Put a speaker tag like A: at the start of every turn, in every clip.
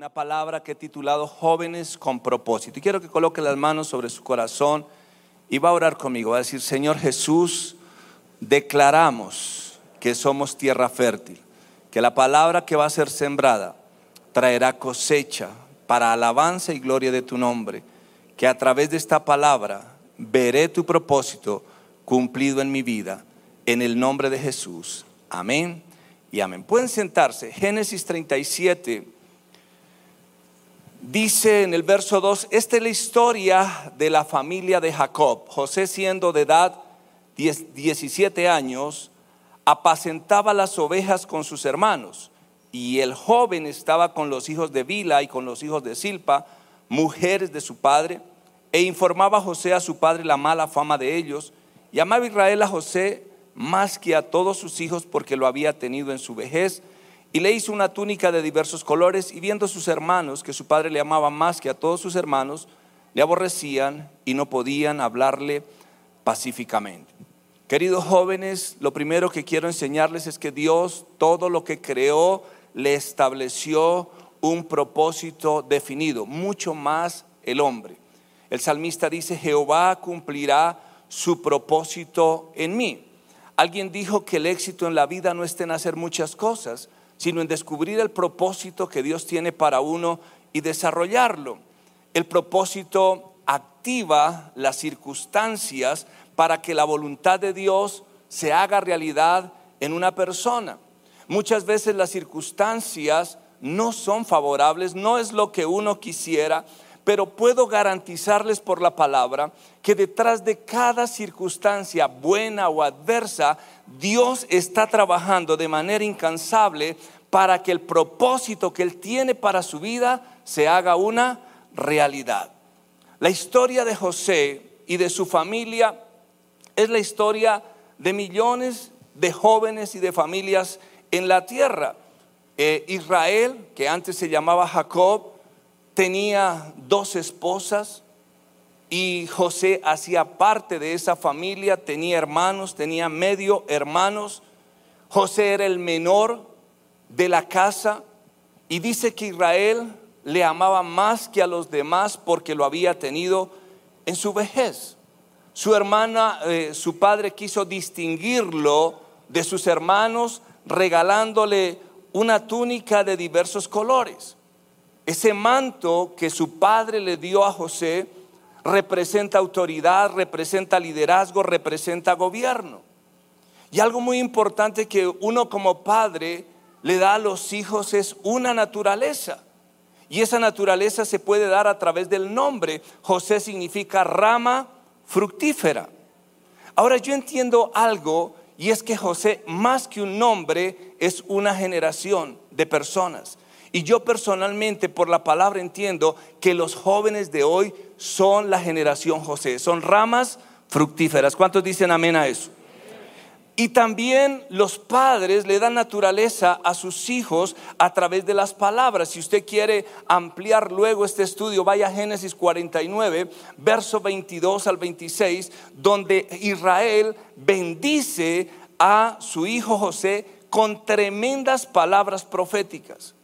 A: una palabra que he titulado Jóvenes con propósito. Y quiero que coloque las manos sobre su corazón y va a orar conmigo. Va a decir, Señor Jesús, declaramos que somos tierra fértil, que la palabra que va a ser sembrada traerá cosecha para alabanza y gloria de tu nombre, que a través de esta palabra veré tu propósito cumplido en mi vida, en el nombre de Jesús. Amén y amén. Pueden sentarse. Génesis 37 dice en el verso 2, esta es la historia de la familia de Jacob. José siendo de edad 17 años, apacentaba las ovejas con sus hermanos. Y el joven estaba con los hijos de Bila y con los hijos de Silpa, mujeres de su padre, e informaba José a su padre la mala fama de ellos. Y amaba Israel a José más que a todos sus hijos porque lo había tenido en su vejez. Y le hizo una túnica de diversos colores y viendo sus hermanos que su padre le amaba más que a todos sus hermanos, le aborrecían y no podían hablarle pacíficamente. Queridos jóvenes, lo primero que quiero enseñarles es que Dios todo lo que creó le estableció un propósito definido, mucho más el hombre. El salmista dice, Jehová cumplirá su propósito en mí. Alguien dijo que el éxito en la vida no está en hacer muchas cosas, sino en descubrir el propósito que Dios tiene para uno y desarrollarlo. El propósito activa las circunstancias para que la voluntad de Dios se haga realidad en una persona. Muchas veces las circunstancias no son favorables, no es lo que uno quisiera, pero puedo garantizarles por la palabra que detrás de cada circunstancia buena o adversa, Dios está trabajando de manera incansable para que el propósito que Él tiene para su vida se haga una realidad. La historia de José y de su familia es la historia de millones de jóvenes y de familias en la tierra. Eh, Israel, que antes se llamaba Jacob, tenía dos esposas y José hacía parte de esa familia, tenía hermanos, tenía medio hermanos. José era el menor de la casa y dice que Israel le amaba más que a los demás porque lo había tenido en su vejez. Su hermana, eh, su padre quiso distinguirlo de sus hermanos regalándole una túnica de diversos colores. Ese manto que su padre le dio a José representa autoridad, representa liderazgo, representa gobierno. Y algo muy importante que uno como padre le da a los hijos es una naturaleza. Y esa naturaleza se puede dar a través del nombre. José significa rama fructífera. Ahora yo entiendo algo y es que José, más que un nombre, es una generación de personas. Y yo personalmente por la palabra entiendo que los jóvenes de hoy son la generación José, son ramas fructíferas. ¿Cuántos dicen amén a eso? Y también los padres le dan naturaleza a sus hijos a través de las palabras. Si usted quiere ampliar luego este estudio, vaya a Génesis 49, verso 22 al 26, donde Israel bendice a su hijo José con tremendas palabras proféticas.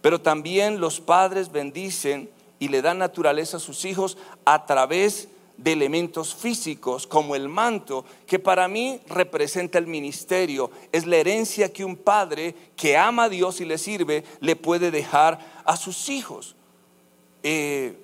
A: Pero también los padres bendicen y le dan naturaleza a sus hijos a través de elementos físicos como el manto, que para mí representa el ministerio, es la herencia que un padre que ama a Dios y le sirve le puede dejar a sus hijos. Eh,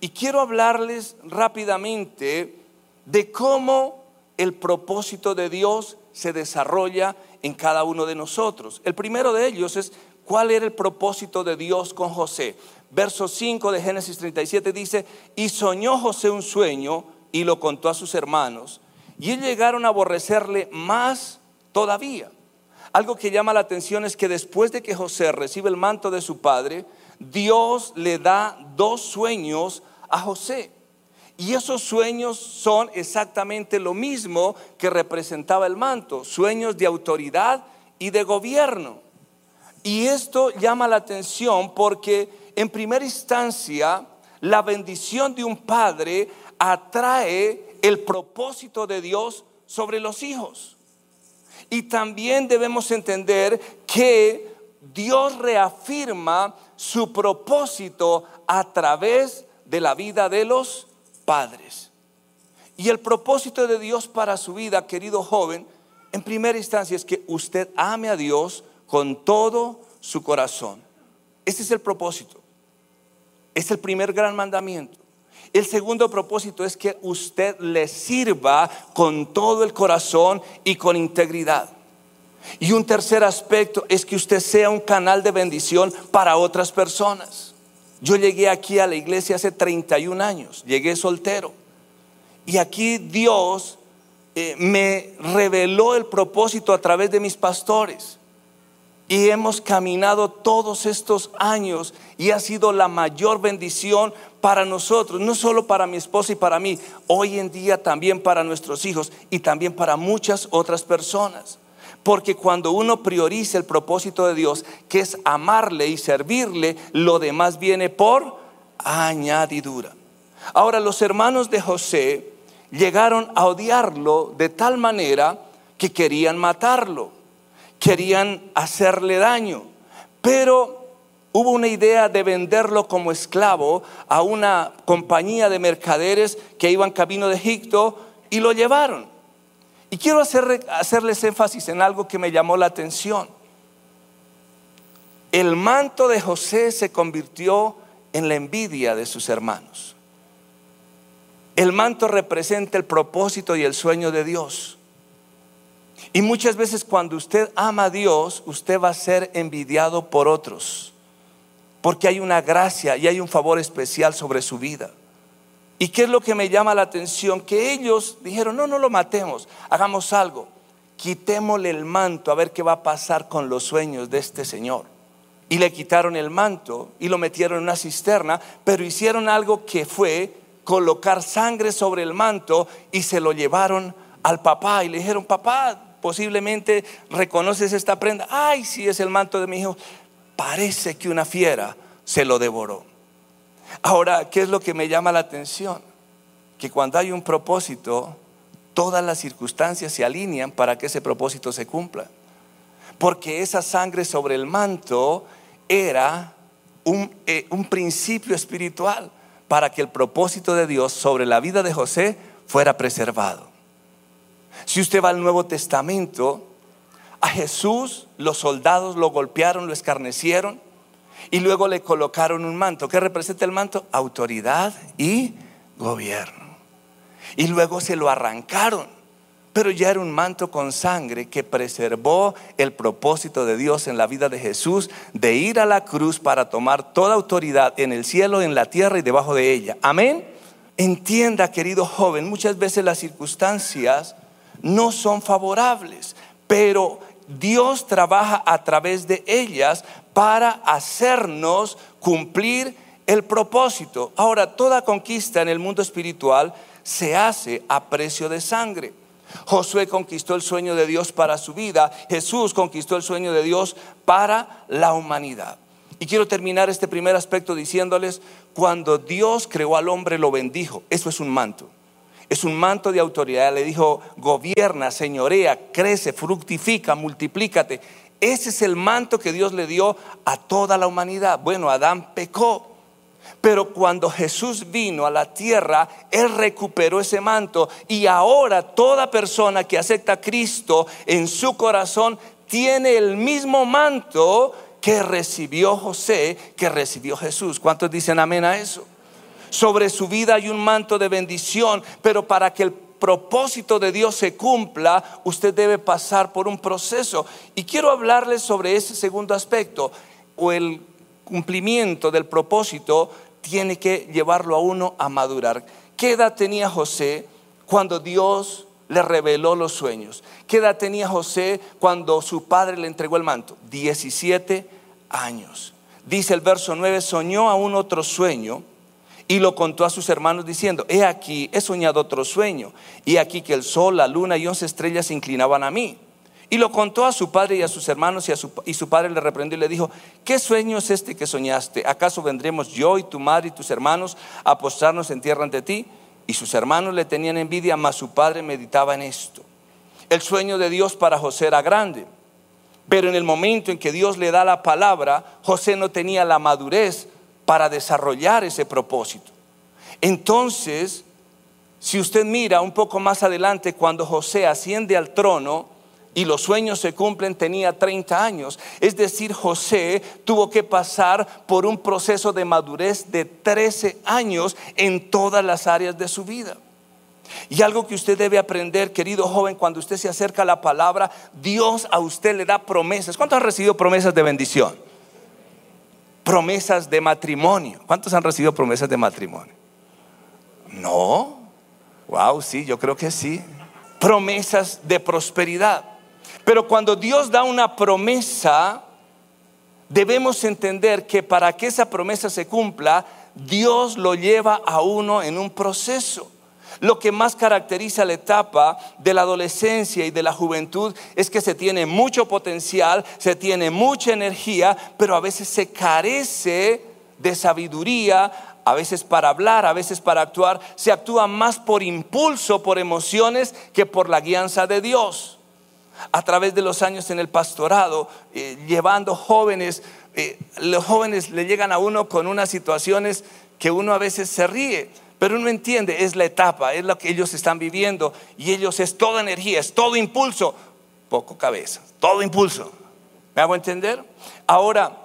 A: y quiero hablarles rápidamente de cómo el propósito de Dios se desarrolla en cada uno de nosotros. El primero de ellos es ¿Cuál era el propósito de Dios con José? Verso 5 de Génesis 37 dice, y soñó José un sueño y lo contó a sus hermanos, y ellos llegaron a aborrecerle más todavía. Algo que llama la atención es que después de que José recibe el manto de su padre, Dios le da dos sueños a José. Y esos sueños son exactamente lo mismo que representaba el manto, sueños de autoridad y de gobierno. Y esto llama la atención porque en primera instancia la bendición de un padre atrae el propósito de Dios sobre los hijos. Y también debemos entender que Dios reafirma su propósito a través de la vida de los padres. Y el propósito de Dios para su vida, querido joven, en primera instancia es que usted ame a Dios con todo su corazón. Ese es el propósito. Es el primer gran mandamiento. El segundo propósito es que usted le sirva con todo el corazón y con integridad. Y un tercer aspecto es que usted sea un canal de bendición para otras personas. Yo llegué aquí a la iglesia hace 31 años, llegué soltero. Y aquí Dios eh, me reveló el propósito a través de mis pastores. Y hemos caminado todos estos años y ha sido la mayor bendición para nosotros, no solo para mi esposa y para mí, hoy en día también para nuestros hijos y también para muchas otras personas. Porque cuando uno prioriza el propósito de Dios, que es amarle y servirle, lo demás viene por añadidura. Ahora los hermanos de José llegaron a odiarlo de tal manera que querían matarlo, querían hacerle daño, pero hubo una idea de venderlo como esclavo a una compañía de mercaderes que iban camino de Egipto y lo llevaron. Y quiero hacerles énfasis en algo que me llamó la atención. El manto de José se convirtió en la envidia de sus hermanos. El manto representa el propósito y el sueño de Dios. Y muchas veces cuando usted ama a Dios, usted va a ser envidiado por otros. Porque hay una gracia y hay un favor especial sobre su vida. ¿Y qué es lo que me llama la atención? Que ellos dijeron, no, no lo matemos, hagamos algo, quitémosle el manto a ver qué va a pasar con los sueños de este señor. Y le quitaron el manto y lo metieron en una cisterna, pero hicieron algo que fue colocar sangre sobre el manto y se lo llevaron al papá y le dijeron, papá, posiblemente reconoces esta prenda. Ay, si es el manto de mi hijo. Parece que una fiera se lo devoró. Ahora, ¿qué es lo que me llama la atención? Que cuando hay un propósito, todas las circunstancias se alinean para que ese propósito se cumpla. Porque esa sangre sobre el manto era un, eh, principio espiritual para que el propósito de Dios sobre la vida de José fuera preservado. Si usted va al Nuevo Testamento, a Jesús los soldados lo golpearon, lo escarnecieron, y luego le colocaron un manto. ¿Qué representa el manto? Autoridad y gobierno. Y luego se lo arrancaron. Pero ya era un manto con sangre que preservó el propósito de Dios en la vida de Jesús de ir a la cruz para tomar toda autoridad en el cielo, en la tierra y debajo de ella. Amén. Entienda, querido joven, muchas veces las circunstancias no son favorables, pero Dios trabaja a través de ellas para hacernos cumplir el propósito. Ahora, toda conquista en el mundo espiritual se hace a precio de sangre. Josué conquistó el sueño de Dios para su vida, Jesús conquistó el sueño de Dios para la humanidad. Y quiero terminar este primer aspecto diciéndoles, cuando Dios creó al hombre lo bendijo, eso es un manto. Es un manto de autoridad. Le dijo, gobierna, señorea, crece, fructifica, multiplícate. Ese es el manto que Dios le dio a toda la humanidad. Bueno, Adán pecó. Pero cuando Jesús vino a la tierra, Él recuperó ese manto y ahora toda persona que acepta a Cristo en su corazón tiene el mismo manto que recibió José, que recibió Jesús. ¿Cuántos dicen amén a eso? Sobre su vida hay un manto de bendición, pero para que el propósito de Dios se cumpla, usted debe pasar por un proceso. Y quiero hablarles sobre ese segundo aspecto, o el cumplimiento del propósito tiene que llevarlo a uno a madurar. ¿Qué edad tenía José cuando Dios le reveló los sueños? ¿Qué edad tenía José cuando su padre le entregó el manto? 17 años. Dice el verso 9, soñó aún otro sueño y lo contó a sus hermanos diciendo, he aquí, he soñado otro sueño, y aquí que el sol, la luna y once estrellas se inclinaban a mí. Y lo contó a su padre y a sus hermanos y, a su, y su padre le reprendió y le dijo, ¿qué sueño es este que soñaste? ¿Acaso vendremos yo y tu madre y tus hermanos a postrarnos en tierra ante ti? Y sus hermanos le tenían envidia, mas su padre meditaba en esto. El sueño de Dios para José era grande, Pero en el momento en que Dios le da la palabra, José no tenía la madurez para desarrollar ese propósito. Entonces, si usted mira un poco más adelante, cuando José asciende al trono y los sueños se cumplen, tenía 30 años. Es decir, José tuvo que pasar por un proceso de madurez de 13 años en todas las áreas de su vida. Y algo que usted debe aprender, querido joven, cuando usted se acerca a la palabra, Dios a usted le da promesas. ¿Cuántos han recibido promesas de bendición? Promesas de matrimonio. ¿Cuántos han recibido promesas de matrimonio? No. Wow, sí, yo creo que sí. Promesas de prosperidad. Pero cuando Dios da una promesa, debemos entender que para que esa promesa se cumpla, Dios lo lleva a uno en un proceso. Lo que más caracteriza la etapa de la adolescencia y de la juventud es que se tiene mucho potencial, se tiene mucha energía, pero a veces se carece de sabiduría, a veces para hablar, a veces para actuar. Se actúa más por impulso, por emociones, que por la guianza de Dios. A través de los años en el pastorado, eh, llevando jóvenes, eh, los jóvenes le llegan a uno con unas situaciones que uno a veces se ríe pero uno entiende, es la etapa, es lo que ellos están viviendo y ellos es toda energía, es todo impulso, poco cabeza, todo impulso. ¿Me hago entender? Ahora,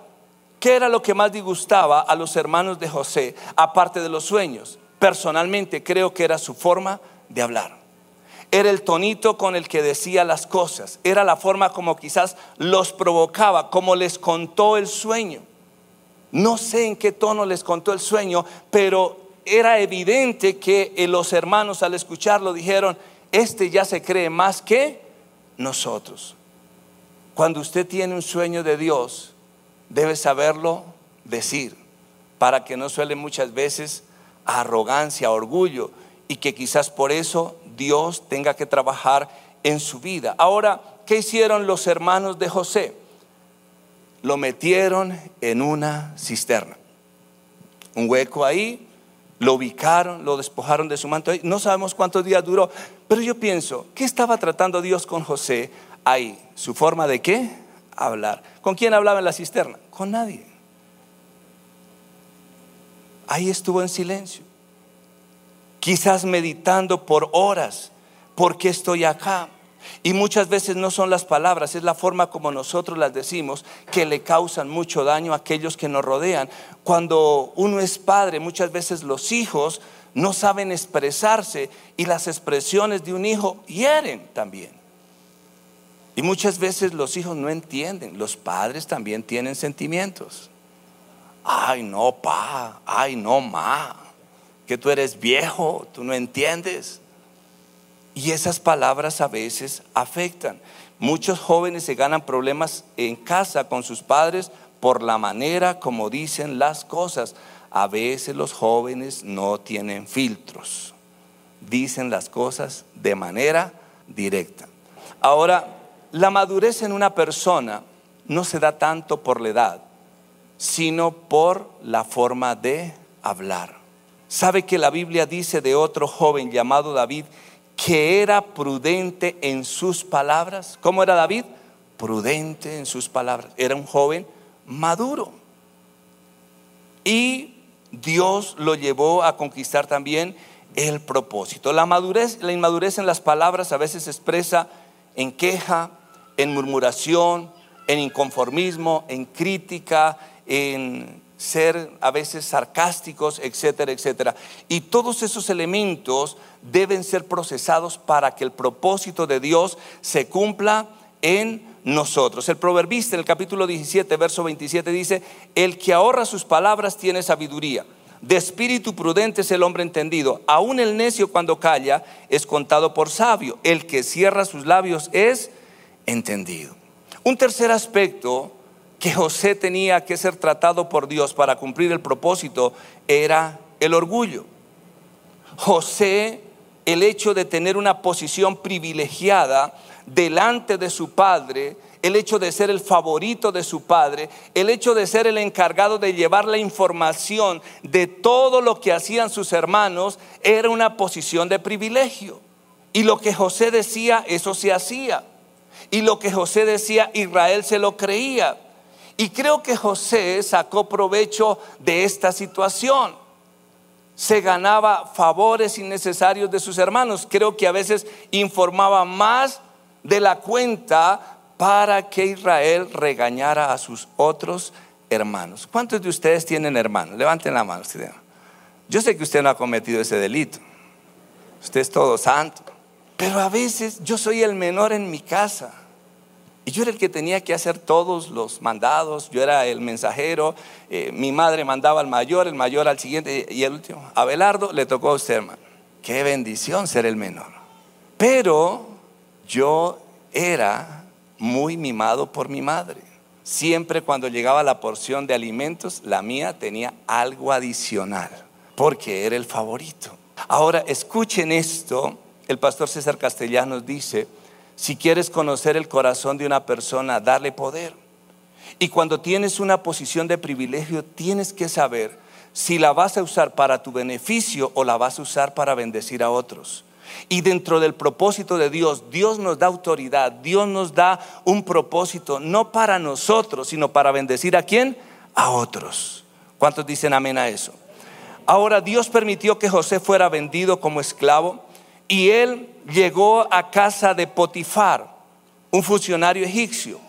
A: ¿qué era lo que más disgustaba a los hermanos de José, aparte de los sueños? Personalmente creo que era su forma de hablar. Era el tonito con el que decía las cosas, era la forma como quizás los provocaba, como les contó el sueño. No sé en qué tono les contó el sueño, pero era evidente que eh, los hermanos al escucharlo dijeron, este ya se cree más que nosotros. Cuando usted tiene un sueño de Dios, debe saberlo decir, para que no suele muchas veces arrogancia, orgullo, y que quizás por eso Dios tenga que trabajar en su vida. Ahora, ¿qué hicieron los hermanos de José? Lo metieron en una cisterna. Un hueco ahí, lo ubicaron, lo despojaron de su manto. No sabemos cuántos días duró, pero yo pienso, ¿qué estaba tratando Dios con José ahí? ¿Su forma de qué? Hablar. ¿Con quién hablaba en la cisterna? Con nadie. Ahí estuvo en silencio. Quizás meditando por horas. ¿Por qué estoy acá? Y muchas veces no son las palabras, es la forma como nosotros las decimos que le causan mucho daño a aquellos que nos rodean. Cuando uno es padre, muchas veces los hijos no saben expresarse y las expresiones de un hijo hieren también. Y muchas veces los hijos no entienden, los padres también tienen sentimientos. Ay, no, pa, ay, no, ma, que tú eres viejo, tú no entiendes. Y esas palabras a veces afectan. Muchos jóvenes se ganan problemas en casa con sus padres por la manera como dicen las cosas. A veces los jóvenes no tienen filtros. Dicen las cosas de manera directa. Ahora, la madurez en una persona no se da tanto por la edad, sino por la forma de hablar. ¿Sabe que la Biblia dice de otro joven llamado David que era prudente en sus palabras. ¿Cómo era David? Prudente en sus palabras. Era un joven maduro. Y Dios lo llevó a conquistar también el propósito. La madurez, la inmadurez en las palabras a veces se expresa en queja, en murmuración, en inconformismo, en crítica, en ser a veces sarcásticos, etcétera, etcétera. Y todos esos elementos deben ser procesados para que el propósito de Dios se cumpla en nosotros. El proverbista en el capítulo 17, verso 27 dice, el que ahorra sus palabras tiene sabiduría. De espíritu prudente es el hombre entendido. Aún el necio cuando calla es contado por sabio. El que cierra sus labios es entendido. Un tercer aspecto que José tenía que ser tratado por Dios para cumplir el propósito era el orgullo. José, el hecho de tener una posición privilegiada delante de su padre, el hecho de ser el favorito de su padre, el hecho de ser el encargado de llevar la información de todo lo que hacían sus hermanos, era una posición de privilegio. Y lo que José decía, eso se hacía. y lo que José decía, Israel se lo creía. Y creo que José sacó provecho de esta situación. Se ganaba favores innecesarios de sus hermanos. Creo que a veces informaba más de la cuenta para que Israel regañara a sus otros hermanos. ¿Cuántos de ustedes tienen hermanos? Levanten la mano. Yo sé que usted no ha cometido ese delito. Usted es todo santo. Pero a veces yo soy el menor en mi casa. Y yo era el que tenía que hacer todos los mandados, yo era el mensajero, eh, mi madre mandaba al mayor, el mayor al siguiente y el último. A Belardo le tocó a usted, hermano. Qué bendición ser el menor. Pero yo era muy mimado por mi madre. Siempre cuando llegaba la porción de alimentos, la mía tenía algo adicional, porque era el favorito. Ahora, escuchen esto, el pastor César Castellanos dice, si quieres conocer el corazón de una persona, darle poder. Y cuando tienes una posición de privilegio, tienes que saber si la vas a usar para tu beneficio o la vas a usar para bendecir a otros. Y dentro del propósito de Dios, Dios nos da autoridad, Dios nos da un propósito, no para nosotros, sino para bendecir a quién? A otros. ¿Cuántos dicen amén a eso? Ahora Dios permitió que José fuera vendido como esclavo y él llegó a casa de Potifar, un funcionario egipcio.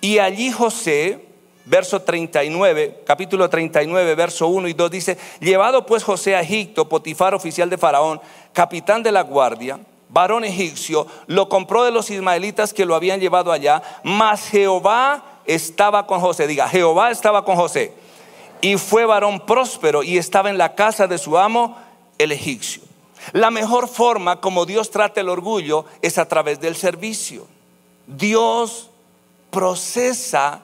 A: Y allí José, verso 39, capítulo 39, verso 1 y 2 dice, llevado pues José a Egipto, Potifar, oficial de Faraón, capitán de la guardia, varón egipcio, lo compró de los ismaelitas que lo habían llevado allá, mas Jehová estaba con José. Diga, Jehová estaba con José. Y fue varón próspero y estaba en la casa de su amo, el egipcio. La mejor forma como Dios trata el orgullo es a través del servicio. Dios procesa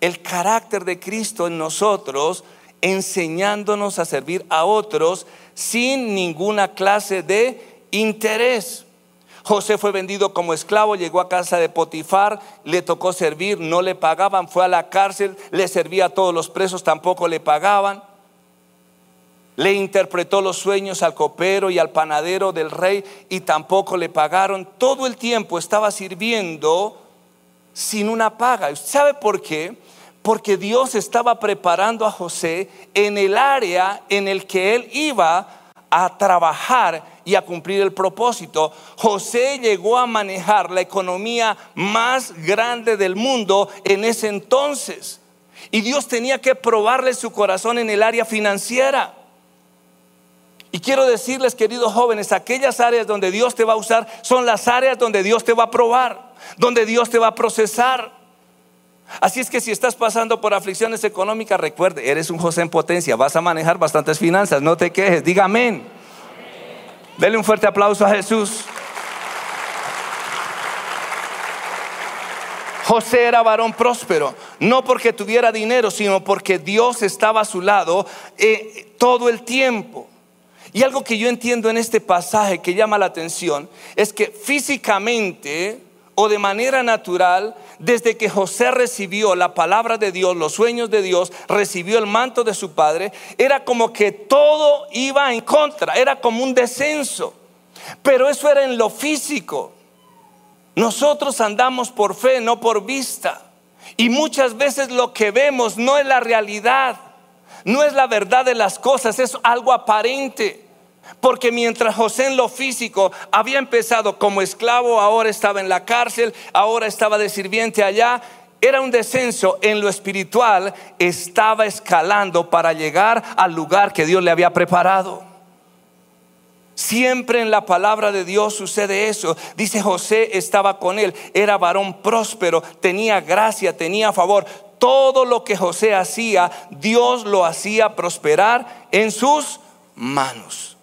A: el carácter de Cristo en nosotros enseñándonos a servir a otros sin ninguna clase de interés. José fue vendido como esclavo, llegó a casa de Potifar, le tocó servir, no le pagaban, fue a la cárcel, le servía a todos los presos, tampoco le pagaban. Le interpretó los sueños al copero y al panadero del rey y tampoco le pagaron. Todo el tiempo estaba sirviendo sin una paga. ¿Sabe por qué? porque Dios estaba preparando a José en el área en el que él iba a trabajar y a cumplir el propósito. José llegó a manejar la economía más grande del mundo en ese entonces. Y Dios tenía que probarle su corazón en el área financiera. Y quiero decirles, queridos jóvenes, aquellas áreas donde Dios te va a usar son las áreas donde Dios te va a probar, donde Dios te va a procesar. Así es que si estás pasando por aflicciones económicas, recuerde, eres un José en potencia, vas a manejar bastantes finanzas, no te quejes, diga amén. Dele un fuerte aplauso a Jesús. José era varón próspero, no porque tuviera dinero, sino porque Dios estaba a su lado eh, todo el tiempo. Y algo que yo entiendo en este pasaje que llama la atención es que físicamente o de manera natural, desde que José recibió la palabra de Dios, los sueños de Dios, recibió el manto de su padre, era como que todo iba en contra, era como un descenso. Pero eso era en lo físico. Nosotros andamos por fe, no por vista. Y muchas veces lo que vemos no es la realidad, no es la verdad de las cosas, es algo aparente. Porque mientras José en lo físico había empezado como esclavo, ahora estaba en la cárcel, ahora estaba de sirviente allá, era un descenso en lo espiritual, estaba escalando para llegar al lugar que Dios le había preparado. Siempre en la palabra de Dios sucede eso. Dice José estaba con él, era varón próspero, tenía gracia, tenía favor. Todo lo que José hacía, Dios lo hacía prosperar en sus manos.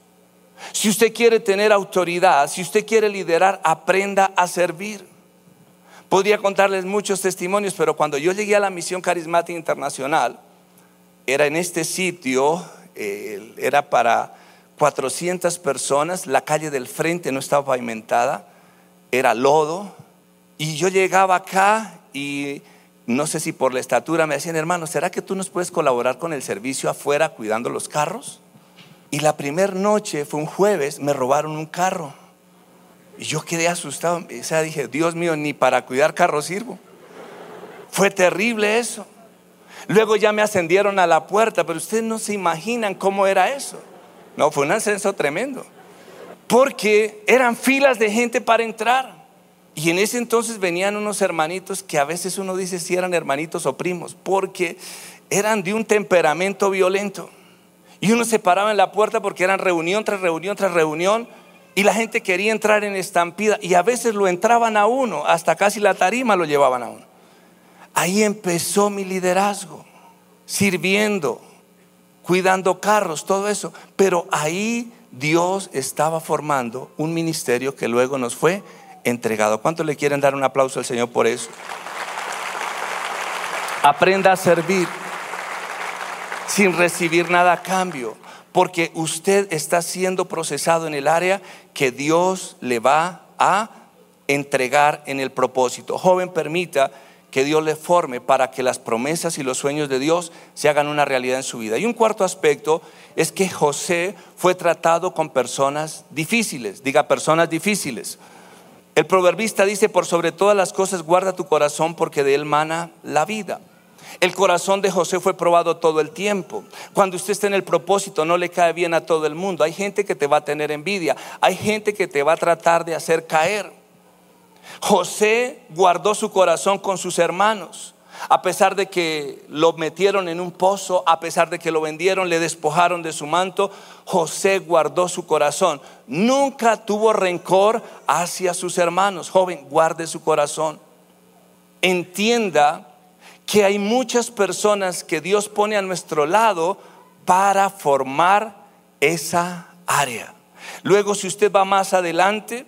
A: Si usted quiere tener autoridad, si usted quiere liderar, aprenda a servir. Podría contarles muchos testimonios, pero cuando yo llegué a la misión carismática internacional, era en este sitio, era para 400 personas, la calle del frente no estaba pavimentada, era lodo, y yo llegaba acá y no sé si por la estatura me decían, hermano, ¿será que tú nos puedes colaborar con el servicio afuera cuidando los carros? Y la primera noche, fue un jueves, me robaron un carro. Y yo quedé asustado. O sea, dije, Dios mío, ni para cuidar carros sirvo. Fue terrible eso. Luego ya me ascendieron a la puerta, pero ustedes no se imaginan cómo era eso. No, fue un ascenso tremendo. Porque eran filas de gente para entrar. Y en ese entonces venían unos hermanitos que a veces uno dice si eran hermanitos o primos, porque eran de un temperamento violento. Y uno se paraba en la puerta porque eran reunión tras reunión tras reunión y la gente quería entrar en estampida y a veces lo entraban a uno, hasta casi la tarima lo llevaban a uno. Ahí empezó mi liderazgo, sirviendo, cuidando carros, todo eso. Pero ahí Dios estaba formando un ministerio que luego nos fue entregado. ¿Cuánto le quieren dar un aplauso al Señor por eso? Aprenda a servir sin recibir nada a cambio, porque usted está siendo procesado en el área que Dios le va a entregar en el propósito. Joven, permita que Dios le forme para que las promesas y los sueños de Dios se hagan una realidad en su vida. Y un cuarto aspecto es que José fue tratado con personas difíciles, diga personas difíciles. El proverbista dice, por sobre todas las cosas guarda tu corazón porque de él mana la vida. El corazón de José fue probado todo el tiempo. Cuando usted está en el propósito no le cae bien a todo el mundo. Hay gente que te va a tener envidia. Hay gente que te va a tratar de hacer caer. José guardó su corazón con sus hermanos. A pesar de que lo metieron en un pozo, a pesar de que lo vendieron, le despojaron de su manto, José guardó su corazón. Nunca tuvo rencor hacia sus hermanos. Joven, guarde su corazón. Entienda que hay muchas personas que Dios pone a nuestro lado para formar esa área. Luego, si usted va más adelante,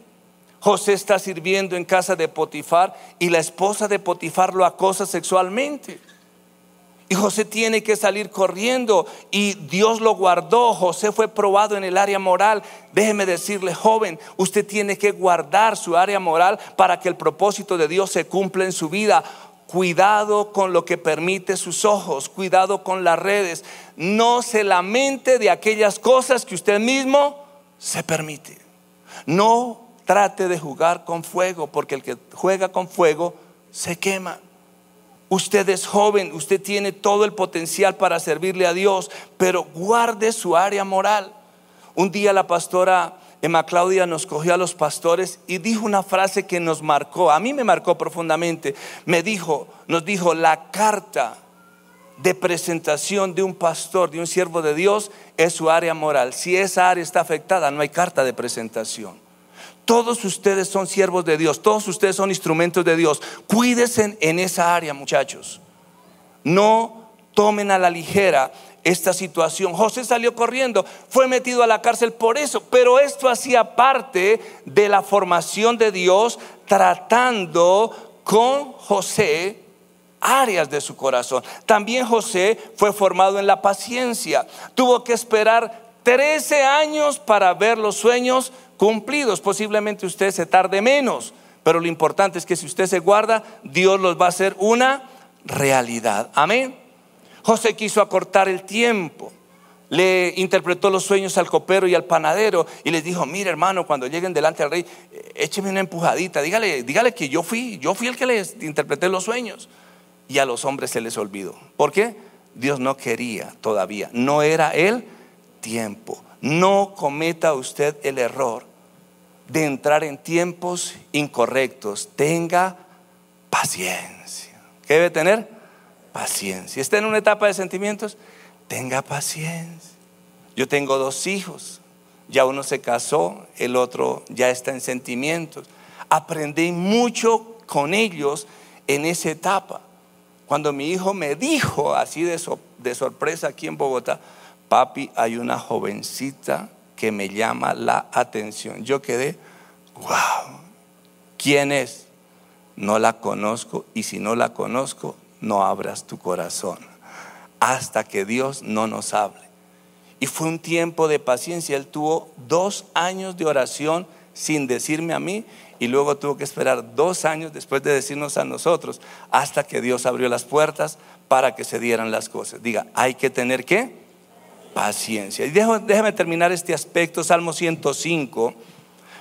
A: José está sirviendo en casa de Potifar y la esposa de Potifar lo acosa sexualmente. Y José tiene que salir corriendo y Dios lo guardó. José fue probado en el área moral. Déjeme decirle, joven, usted tiene que guardar su área moral para que el propósito de Dios se cumpla en su vida. Cuidado con lo que permite sus ojos, cuidado con las redes. No se lamente de aquellas cosas que usted mismo se permite. No trate de jugar con fuego, porque el que juega con fuego se quema. Usted es joven, usted tiene todo el potencial para servirle a Dios, pero guarde su área moral. Un día la pastora Emma Claudia nos cogió a los pastores y dijo una frase que nos marcó, a mí me marcó profundamente. Me dijo, nos dijo, la carta de presentación de un pastor, de un siervo de Dios, es su área moral. Si esa área está afectada, no hay carta de presentación. Todos ustedes son siervos de Dios, todos ustedes son instrumentos de Dios. Cuídense en esa área, muchachos. No tomen a la ligera esta situación. José salió corriendo, fue metido a la cárcel por eso, pero esto hacía parte de la formación de Dios tratando con José áreas de su corazón. También José fue formado en la paciencia. Tuvo que esperar 13 años para ver los sueños cumplidos. Posiblemente usted se tarde menos, pero lo importante es que si usted se guarda, Dios los va a hacer una realidad. Amén. José quiso acortar el tiempo. Le interpretó los sueños al copero y al panadero y les dijo, mire hermano, cuando lleguen delante del rey, écheme una empujadita, dígale, dígale que yo fui, yo fui el que les interpreté los sueños. Y a los hombres se les olvidó. ¿Por qué? Dios no quería todavía, no era el tiempo. No cometa usted el error de entrar en tiempos incorrectos. Tenga paciencia. ¿Qué debe tener? Paciencia. ¿Está en una etapa de sentimientos? Tenga paciencia. Yo tengo dos hijos. Ya uno se casó, el otro ya está en sentimientos. Aprendí mucho con ellos en esa etapa. Cuando mi hijo me dijo así de, de sorpresa aquí en Bogotá, papi, hay una jovencita que me llama la atención. Yo quedé, wow, ¿quién es? No la conozco y si no la conozco, no abras tu corazón hasta que Dios no nos hable. Y fue un tiempo de paciencia. Él tuvo dos años de oración sin decirme a mí y luego tuvo que esperar dos años después de decirnos a nosotros hasta que Dios abrió las puertas para que se dieran las cosas. Diga, hay que tener que paciencia. Y déjame terminar este aspecto, Salmo 105.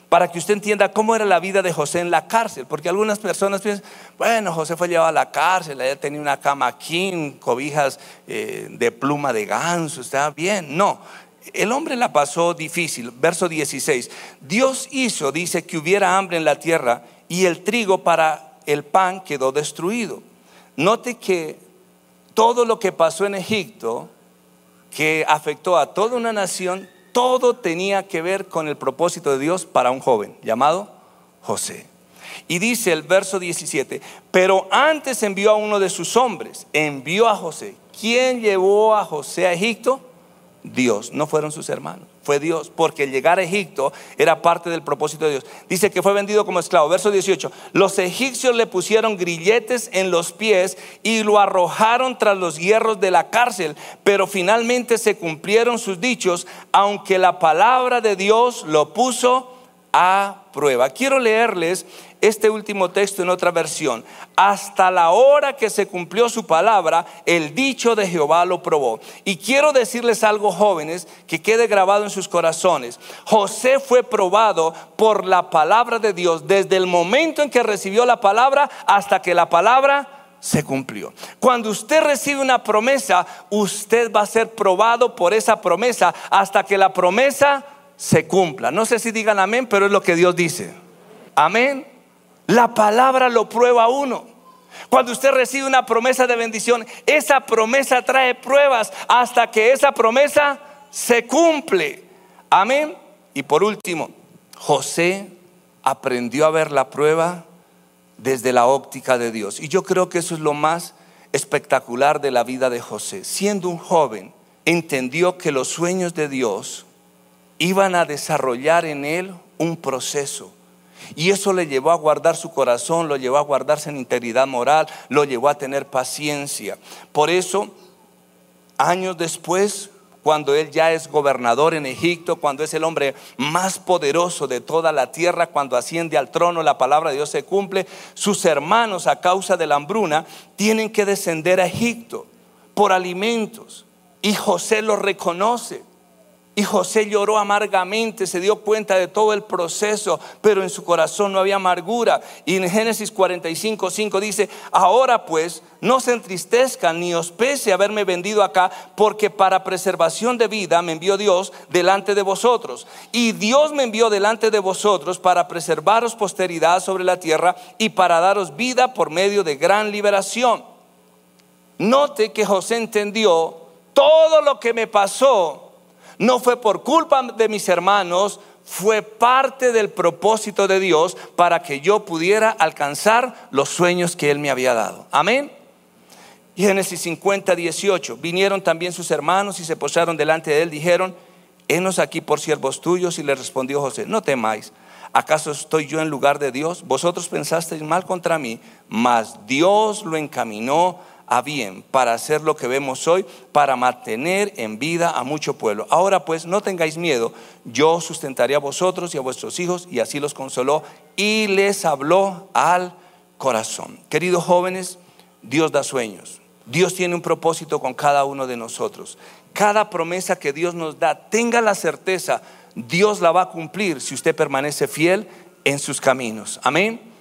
A: para que usted entienda cómo era la vida de José en la cárcel, porque algunas personas piensan, bueno, José fue llevado a la cárcel, él tenía una cama king, cobijas eh, de pluma de ganso, estaba bien. No, el hombre la pasó difícil. Verso 16, Dios hizo, dice, que hubiera hambre en la tierra y el trigo para el pan quedó destruido. Note que todo lo que pasó en Egipto, que afectó a toda una nación, todo tenía que ver con el propósito de Dios para un joven llamado José. Y dice el verso 17, pero antes envió a uno de sus hombres, envió a José. ¿Quién llevó a José a Egipto? Dios, no fueron sus hermanos, fue Dios, porque llegar a Egipto era parte del propósito de Dios. Dice que fue vendido como esclavo. Verso 18, los egipcios le pusieron grilletes en los pies y lo arrojaron tras los hierros de la cárcel, pero finalmente se cumplieron sus dichos, aunque la palabra de Dios lo puso a prueba. Quiero leerles este último texto en otra versión. Hasta la hora que se cumplió su palabra, el dicho de Jehová lo probó. Y quiero decirles algo, jóvenes, que quede grabado en sus corazones. José fue probado por la palabra de Dios desde el momento en que recibió la palabra hasta que la palabra se cumplió. Cuando usted recibe una promesa, usted va a ser probado por esa promesa hasta que la promesa se cumpla. No sé si digan amén, pero es lo que Dios dice. Amén. La palabra lo prueba uno. Cuando usted recibe una promesa de bendición, esa promesa trae pruebas hasta que esa promesa se cumple. Amén. Y por último, José aprendió a ver la prueba desde la óptica de Dios. Y yo creo que eso es lo más espectacular de la vida de José. Siendo un joven, entendió que los sueños de Dios iban a desarrollar en él un proceso. Y eso le llevó a guardar su corazón, lo llevó a guardarse en integridad moral, lo llevó a tener paciencia. Por eso, años después, cuando él ya es gobernador en Egipto, cuando es el hombre más poderoso de toda la tierra, cuando asciende al trono, la palabra de Dios se cumple, sus hermanos a causa de la hambruna tienen que descender a Egipto por alimentos. Y José lo reconoce. Y José lloró amargamente, se dio cuenta de todo el proceso, pero en su corazón no había amargura. Y en Génesis 45, 5 dice, ahora pues no se entristezcan ni os pese haberme vendido acá, porque para preservación de vida me envió Dios delante de vosotros. Y Dios me envió delante de vosotros para preservaros posteridad sobre la tierra y para daros vida por medio de gran liberación. Note que José entendió todo lo que me pasó no fue por culpa de mis hermanos, fue parte del propósito de Dios para que yo pudiera alcanzar los sueños que Él me había dado. Amén. Génesis 50, 18. Vinieron también sus hermanos y se posaron delante de él. Dijeron, henos aquí por siervos tuyos. Y le respondió José, no temáis. ¿Acaso estoy yo en lugar de Dios? Vosotros pensasteis mal contra mí, mas Dios lo encaminó a bien para hacer lo que vemos hoy, para mantener en vida a mucho pueblo. Ahora pues no tengáis miedo, yo sustentaré a vosotros y a vuestros hijos y así los consoló y les habló al corazón. Queridos jóvenes, Dios da sueños. Dios tiene un propósito con cada uno de nosotros. Cada promesa que Dios nos da, tenga la certeza, Dios la va a cumplir si usted permanece fiel en sus caminos. Amén.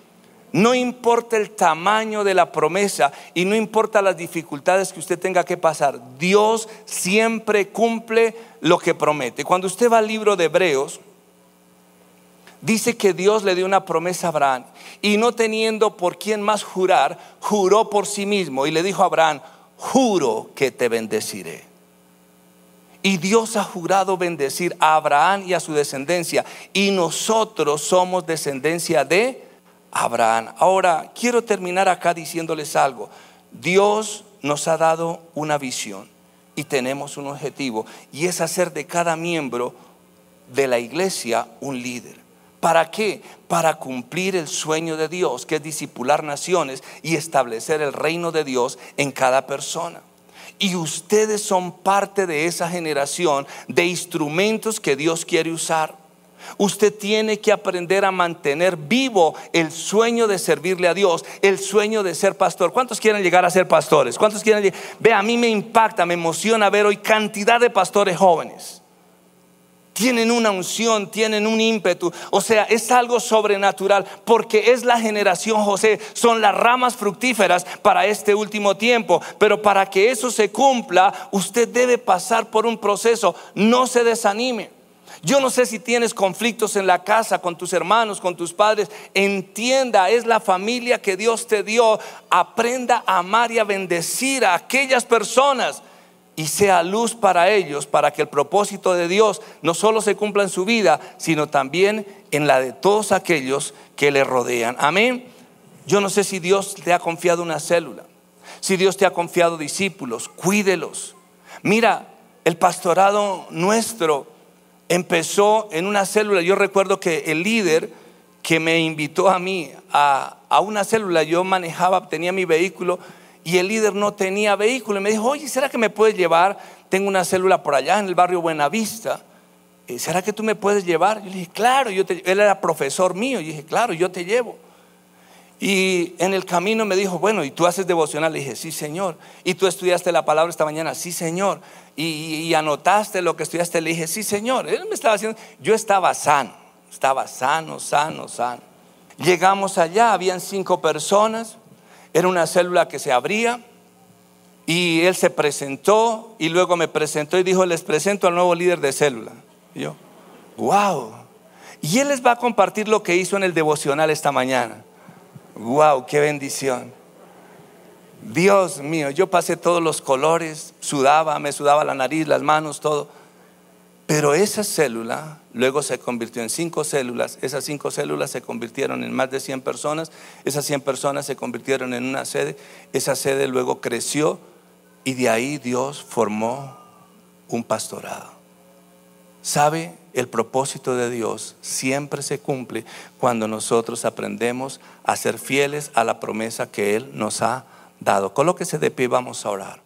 A: No importa el tamaño de la promesa y no importa las dificultades que usted tenga que pasar, Dios siempre cumple lo que promete. Cuando usted va al libro de Hebreos, dice que Dios le dio una promesa a Abraham y no teniendo por quién más jurar, juró por sí mismo y le dijo a Abraham, juro que te bendeciré. Y Dios ha jurado bendecir a Abraham y a su descendencia y nosotros somos descendencia de Abraham. Ahora, quiero terminar acá diciéndoles algo. Dios nos ha dado una visión y tenemos un objetivo y es hacer de cada miembro de la iglesia un líder. ¿Para qué? Para cumplir el sueño de Dios, que es disipular naciones y establecer el reino de Dios en cada persona. Y ustedes son parte de esa generación de instrumentos que Dios quiere usar. Usted tiene que aprender a mantener vivo el sueño de servirle a Dios, el sueño de ser pastor. ¿Cuántos quieren llegar a ser pastores? ¿Cuántos quieren? Ve, a mí me impacta, me emociona ver hoy cantidad de pastores jóvenes. tienen una unción, tienen un ímpetu. O sea, es algo sobrenatural porque es la generación José, son las ramas fructíferas para este último tiempo. Pero para que eso se cumpla, usted debe pasar por un proceso. No se desanime. Yo no sé si tienes conflictos en la casa con tus hermanos, con tus padres. Entienda, es la familia que Dios te dio. Aprenda a amar y a bendecir a aquellas personas y sea luz para ellos, para que el propósito de Dios no solo se cumpla en su vida, sino también en la de todos aquellos que le rodean. Amén. Yo no sé si Dios te ha confiado una célula, si Dios te ha confiado discípulos, cuídelos. Mira, el pastorado nuestro empezó en una célula. Yo recuerdo que el líder que me invitó a mí a, a una célula, yo manejaba, tenía mi vehículo y el líder no tenía vehículo. Y me dijo, oye, ¿será que me puedes llevar? Tengo una célula por allá en el barrio Buenavista. Eh, ¿Será que tú me puedes llevar? Yo le dije, claro, yo él era profesor mío. Y dije, claro, yo te llevo. Y en el camino me dijo, bueno, ¿y tú haces devocional? Le dije, sí, Señor. ¿Y tú estudiaste la palabra esta mañana? Sí, Señor. ¿Y, anotaste lo que estudiaste? Le dije, sí, Señor. Él me estaba haciendo, yo estaba sano, estaba sano, sano, sano. Llegamos allá, habían cinco personas. Era una célula que se abría y él se presentó y luego me presentó y dijo, les presento al nuevo líder de célula. Y yo, wow. Y él les va a compartir lo que hizo en el devocional esta mañana. Wow, qué bendición. Dios mío, yo pasé todos los colores, sudaba, me sudaba la nariz, las manos, todo. Pero esa célula luego se convirtió en cinco células, esas cinco células se convirtieron en más de 100 personas, esas 100 personas se convirtieron en una sede, esa sede luego creció y de ahí Dios formó un pastorado. ¿Sabe? El propósito de Dios siempre se cumple cuando nosotros aprendemos a ser fieles a la promesa que Él nos ha dado. Colóquese de pie, vamos a orar.